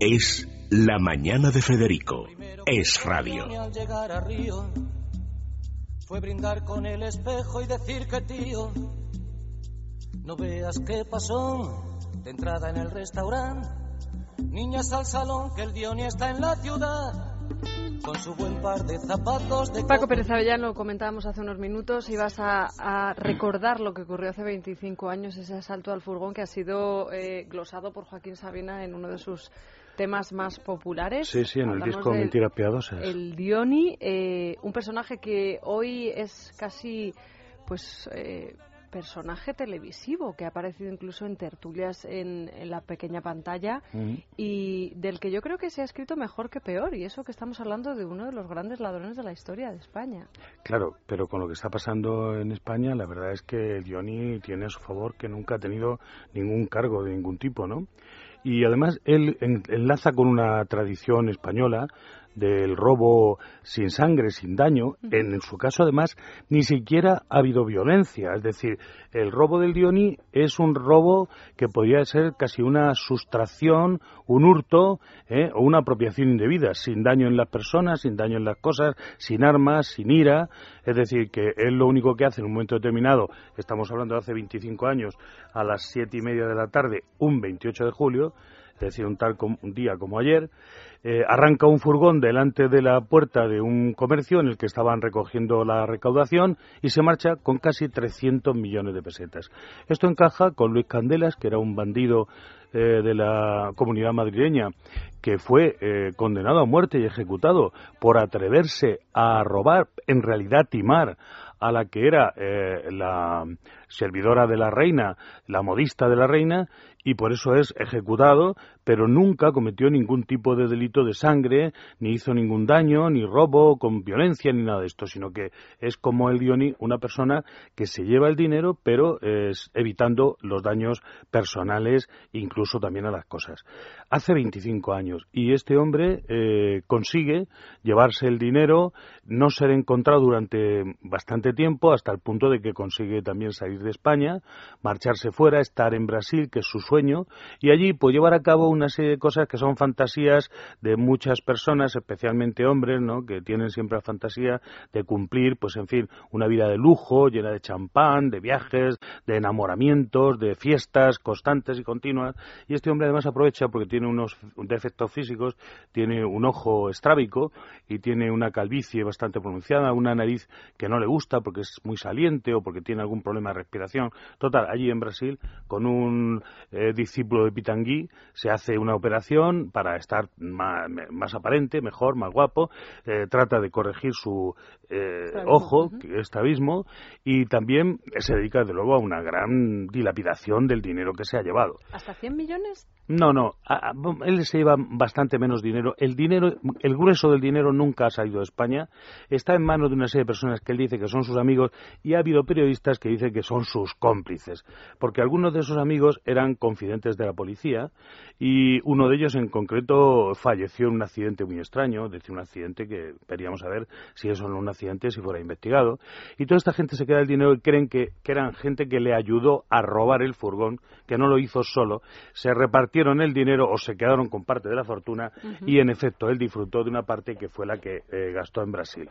Es La Mañana de Federico. Es radio. Al llegar a Río, fue brindar con el espejo y decir que tío, no veas qué pasó de entrada en el restaurante. Niñas al salón, que el Dioni está en la ciudad. Con su buen par de zapatos de Paco Pérez Avellano, comentábamos hace unos minutos, ibas a, a recordar lo que ocurrió hace 25 años, ese asalto al furgón que ha sido eh, glosado por Joaquín Sabina en uno de sus temas más populares. Sí, sí, en el Hablamos disco del- Mentiras Piadosas. El Dioni, eh, un personaje que hoy es casi, pues, eh, personaje televisivo, que ha aparecido incluso en tertulias en, en la pequeña pantalla y del que yo creo que se ha escrito mejor que peor, y eso que estamos hablando de uno de los grandes ladrones de la historia de España. Claro, pero con lo que está pasando en España, la verdad es que Diony tiene a su favor que nunca ha tenido ningún cargo de ningún tipo, ¿no? Y además él en- enlaza con una tradición española del robo sin sangre, sin daño. En su caso, además, ni siquiera ha habido violencia. Es decir, el robo del Dioni es un robo que podría ser casi una sustracción, un hurto ¿eh? o una apropiación indebida, sin daño en las personas, sin daño en las cosas, sin armas, sin ira. Es decir, que él lo único que hace en un momento determinado, estamos hablando de hace 25 años, a las siete y media de la tarde, un 28 de julio, es decir, un tal un día como ayer, eh, arranca un furgón delante de la puerta de un comercio en el que estaban recogiendo la recaudación y se marcha con casi 300 millones de pesetas. Esto encaja con Luis Candelas, que era un bandido eh, de la comunidad madrileña, que fue eh, condenado a muerte y ejecutado por atreverse a robar, en realidad timar, a la que era la servidora de la reina, la modista de la reina, y por eso es ejecutado, pero nunca cometió ningún tipo de delito de sangre, ni hizo ningún daño, ni robo con violencia, ni nada de esto, sino que es como el Dioni, una persona que se lleva el dinero, pero es evitando los daños personales, incluso también a las cosas. Hace 25 años, y este hombre eh, consigue llevarse el dinero, no ser encontrado durante bastante tiempo, hasta el punto de que consigue también salir de España, marcharse fuera, estar en Brasil, que es su sueño, y allí pues llevar a cabo una serie de cosas que son fantasías de muchas personas, especialmente hombres, ¿no? que tienen siempre la fantasía de cumplir, pues en fin, una vida de lujo, llena de champán, de viajes, de enamoramientos, de fiestas constantes y continuas, y este hombre además aprovecha porque tiene unos defectos físicos, tiene un ojo estrábico y tiene una calvicie bastante pronunciada, una nariz que no le gusta porque es muy saliente o porque tiene algún problema de respiración. Total, allí en Brasil, con un eh, discípulo de Pitangui, se hace una operación para estar más, más aparente, mejor, más guapo, eh, trata de corregir su eh, ojo, estrabismo, y también se dedica, desde luego, a una gran dilapidación del dinero que se ha llevado. ¿Hasta 100 millones? No, no, él se lleva bastante menos dinero. El dinero, el grueso del dinero nunca ha salido de España. Está en manos de una serie de personas que él dice que son sus amigos y ha habido periodistas que dicen que son sus cómplices, porque algunos de esos amigos eran confidentes de la policía y uno de ellos en concreto falleció en un accidente muy extraño, es decir, un accidente que veríamos a ver si eso no un accidente, si fuera investigado. Y toda esta gente se queda el dinero y creen que, que eran gente que le ayudó a robar el furgón, que no lo hizo solo, se el dinero o se quedaron con parte de la fortuna y en efecto él disfrutó de una parte que fue la que eh, gastó en Brasil.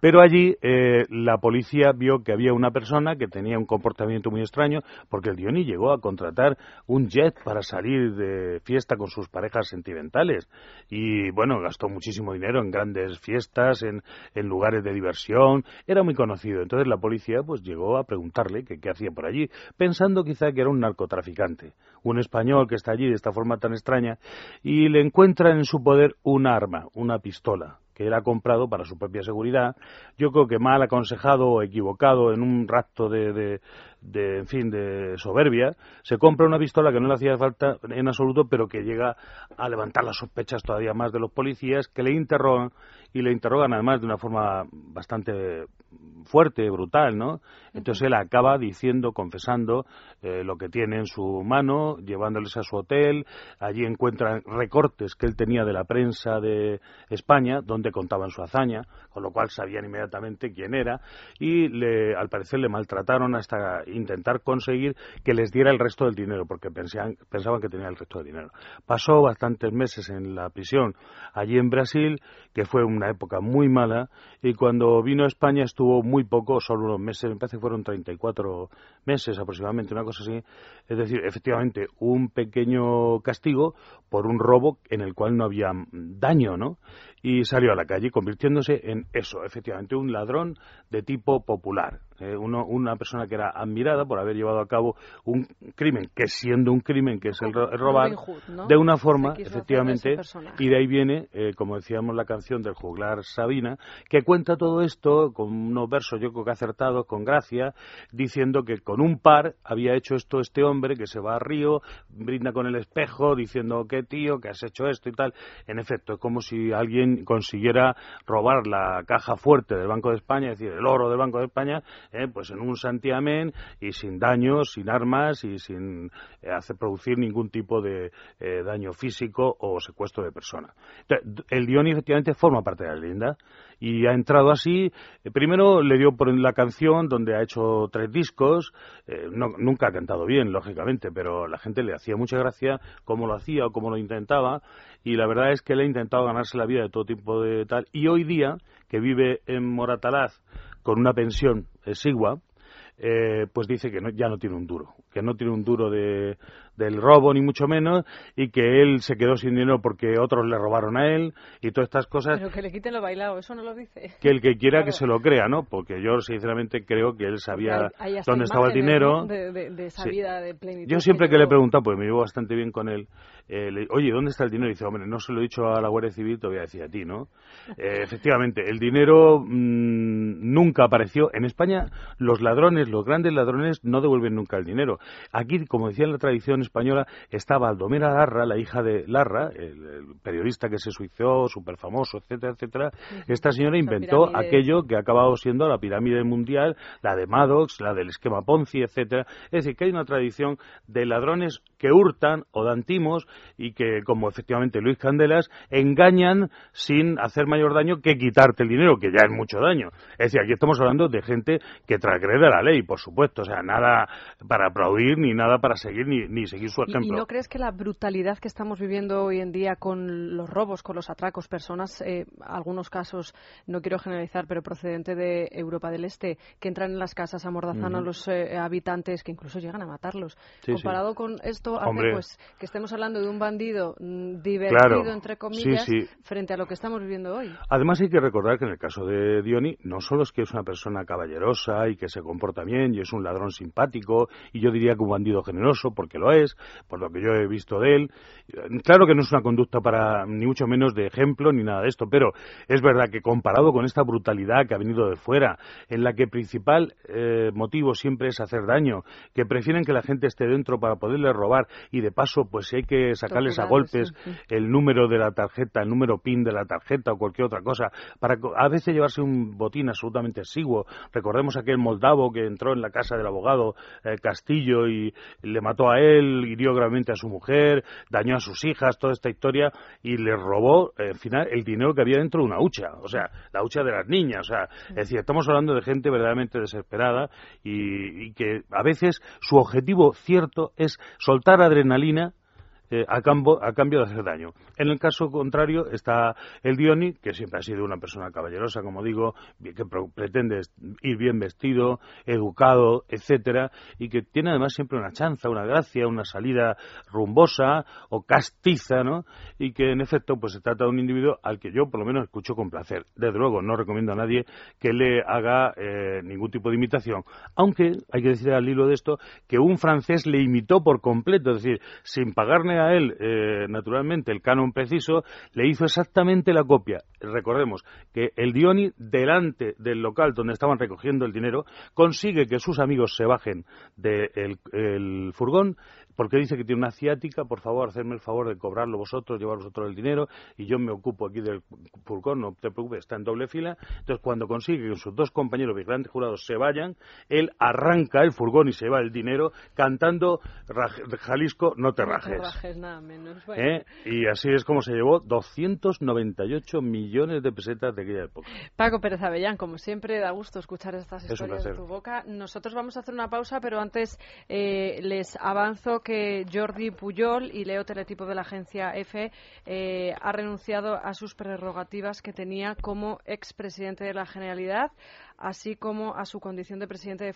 Pero allí eh, la policía vio que había una persona que tenía un comportamiento muy extraño porque el Dioni llegó a contratar un jet para salir de fiesta con sus parejas sentimentales y bueno, gastó muchísimo dinero en grandes fiestas, en, en lugares de diversión, era muy conocido. Entonces la policía pues llegó a preguntarle que qué hacía por allí, pensando quizá que era un narcotraficante, un español que está allí de esta forma tan extraña y le encuentran en su poder un arma, una pistola que él ha comprado para su propia seguridad. Yo creo que mal aconsejado o equivocado en un rapto de, de, de, en fin, de soberbia, se compra una pistola que no le hacía falta en absoluto, pero que llega a levantar las sospechas todavía más de los policías, que le interrogan y le interrogan además de una forma bastante fuerte, brutal, ¿no? Entonces él acaba diciendo, confesando eh, lo que tiene en su mano, llevándoles a su hotel. Allí encuentran recortes que él tenía de la prensa de España, donde contaban su hazaña, con lo cual sabían inmediatamente quién era. Y le, al parecer le maltrataron hasta intentar conseguir que les diera el resto del dinero, porque pensaban, pensaban que tenía el resto del dinero. Pasó bastantes meses en la prisión allí en Brasil, que fue una época muy mala, y cuando vino a España estuvo muy poco, solo unos meses, me parece que fueron 34 meses aproximadamente, una cosa así. Es decir, efectivamente, un pequeño castigo por un robo en el cual no había daño, ¿no? Y salió a la calle convirtiéndose en eso, efectivamente, un ladrón de tipo popular. Eh, una persona que era admirada por haber llevado a cabo un crimen, que siendo un crimen que es el, robar, de una forma, efectivamente, y de ahí viene, eh, como decíamos, la canción del juglar Sabina, que cuenta todo esto con unos versos, yo creo que acertados, con gracia, diciendo que con un par había hecho esto este hombre, que se va a Río, brinda con el espejo, diciendo, qué tío, que has hecho esto y tal. En efecto, es como si alguien consiguiera robar la caja fuerte del Banco de España, es decir, el oro del Banco de España, eh, pues en un santiamén y sin daños, sin armas y sin eh, hacer producir ningún tipo de eh, daño físico o secuestro de persona. el Dioni efectivamente forma parte de la leyenda y ha entrado así. primero le dio por la canción donde ha hecho tres discos, nunca ha cantado bien, lógicamente, pero la gente le hacía mucha gracia cómo lo hacía o cómo lo intentaba. Y la verdad es que él ha intentado ganarse la vida de todo tipo de tal. Y hoy día que vive en Moratalaz con una pensión exigua, eh, pues dice que ya no tiene un duro, que no tiene un duro de, del robo ni mucho menos y que él se quedó sin dinero porque otros le robaron a él y todas estas cosas. Pero que le quiten lo bailado, eso no lo dice. Que el que quiera que se lo crea, ¿no? Porque yo sinceramente creo que él sabía dónde estaba el dinero. De, esa vida de plenitud. Yo siempre que, le he preguntado, pues me llevo bastante bien con él, eh, oye, ¿dónde está el dinero? Y dice, hombre, no se lo he dicho a la Guardia Civil, te voy a decir a ti, ¿no? Eh, efectivamente, el dinero mm, nunca apareció. En España, los ladrones, los grandes ladrones, no devuelven nunca el dinero. Aquí, como decía en la tradición española, está Baldomera Larra, la hija de Larra, el, periodista que se suicidó, súper famoso, etcétera, etcétera. Esta señora inventó aquello que ha acabado siendo la pirámide mundial, la de Maddox, la del esquema Ponzi, etcétera. Es decir, que hay una tradición de ladrones que hurtan o dan timos y que, como efectivamente Luis Candelas, engañan sin hacer mayor daño que quitarte el dinero, que ya es mucho daño. Es decir, aquí estamos hablando de gente que transgrede la ley, por supuesto, o sea, nada para ni nada para seguir ni, ni seguir su ejemplo. ¿Y, no crees que la brutalidad que estamos viviendo hoy en día con los robos, con los atracos, personas, eh, algunos casos, no quiero generalizar, pero procedente de Europa del Este, que entran en las casas, amordazan a los eh, habitantes, que incluso llegan a matarlos? Comparado con esto, hace pues que estemos hablando de un bandido mm, divertido, entre comillas, frente a lo que estamos viviendo hoy. Además hay que recordar que en el caso de Dioni no solo es que es una persona caballerosa y que se comporta bien y es un ladrón simpático y yo diría que un bandido generoso, porque lo es, por lo que yo he visto de él. Claro que no es una conducta para ni mucho menos de ejemplo ni nada de esto, pero es verdad que comparado con esta brutalidad que ha venido de fuera, en la que el principal eh, motivo siempre es hacer daño, que prefieren que la gente esté dentro para poderle robar y de paso, pues si hay que sacarles a golpes el número de la tarjeta, el número PIN de la tarjeta o cualquier otra cosa, para a veces llevarse un botín absolutamente exiguo. Recordemos aquel moldavo que entró en la casa del abogado eh, Castillo y le mató a él, hirió gravemente a su mujer, dañó a sus hijas, toda esta historia y le robó, al final, el dinero que había dentro de una hucha, o sea, la hucha de las niñas. O sea, es decir, estamos hablando de gente verdaderamente desesperada y, y que a veces su objetivo cierto es soltar adrenalina eh, a, cambio, a cambio de hacer daño. En el caso contrario está el Dioni, que siempre ha sido una persona caballerosa, como digo, que pretende ir bien vestido, educado, etcétera, y que tiene además siempre una chanza, una gracia, una salida rumbosa o castiza, ¿no? Y que en efecto pues se trata de un individuo al que yo por lo menos escucho con placer. Desde luego no recomiendo a nadie que le haga eh, ningún tipo de imitación, aunque hay que decir al hilo de esto que un francés le imitó por completo, es decir, sin pagarle a él, eh, naturalmente, el canon preciso, le hizo exactamente la copia. Recordemos que el Dioni, delante del local donde estaban recogiendo el dinero, consigue que sus amigos se bajen del furgón, porque dice que tiene una ciática, por favor, hacerme el favor de cobrarlo vosotros, llevar vosotros el dinero y yo me ocupo aquí del furgón, no te preocupes, está en doble fila. Entonces, cuando consigue que sus dos compañeros vigilantes jurados se vayan, él arranca el furgón y se va el dinero cantando Jalisco, no te rajes. No te rajes nada menos. ¿Eh? Y así es como se llevó 298 millones de pesetas de aquella época. Paco Pérez Avellán, como siempre, da gusto escuchar estas historias de tu boca. Nosotros vamos a hacer una pausa, pero antes eh, les avanzo que Jordi Puyol y Leo Teletipo de la agencia EFE eh, ha renunciado a sus prerrogativas que tenía como expresidente de la Generalidad así como a su condición de presidente de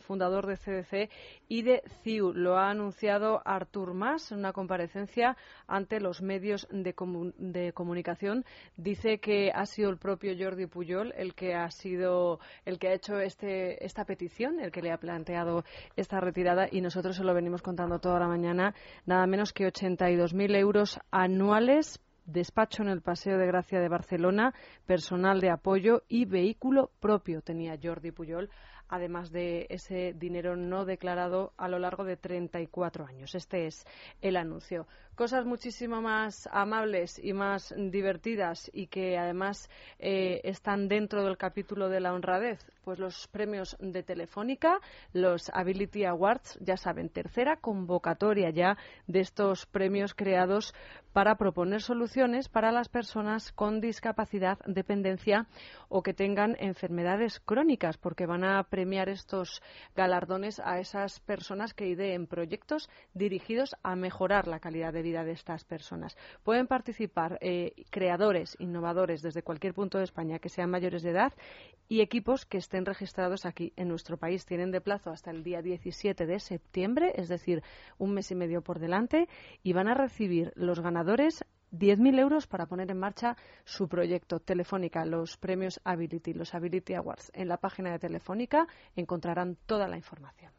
fundador de CDC y de CIU. Lo ha anunciado Artur Mas en una comparecencia ante los medios de, comunicación. Dice que ha sido el propio Jordi Puyol el que ha sido el que ha hecho este, esta petición, el que le ha planteado esta retirada y nosotros se lo venimos contando toda la mañana. Nada menos que 82.000 euros anuales despacho en el Paseo de Gracia de Barcelona, personal de apoyo y vehículo propio tenía Jordi Puyol, además de ese dinero no declarado a lo largo de 34 años. Este es el anuncio cosas muchísimo más amables y más divertidas y que además eh, están dentro del capítulo de la honradez, pues los premios de Telefónica, los Ability Awards, ya saben, tercera convocatoria ya de estos premios creados para proponer soluciones para las personas con discapacidad, dependencia o que tengan enfermedades crónicas, porque van a premiar estos galardones a esas personas que ideen proyectos dirigidos a mejorar la calidad de vida de estas personas. Pueden participar eh, creadores, innovadores desde cualquier punto de España que sean mayores de edad y equipos que estén registrados aquí en nuestro país. Tienen de plazo hasta el día 17 de septiembre, es decir, un mes y medio por delante, y van a recibir los ganadores 10.000 euros para poner en marcha su proyecto Telefónica, los premios Ability, los Ability Awards. En la página de Telefónica encontrarán toda la información.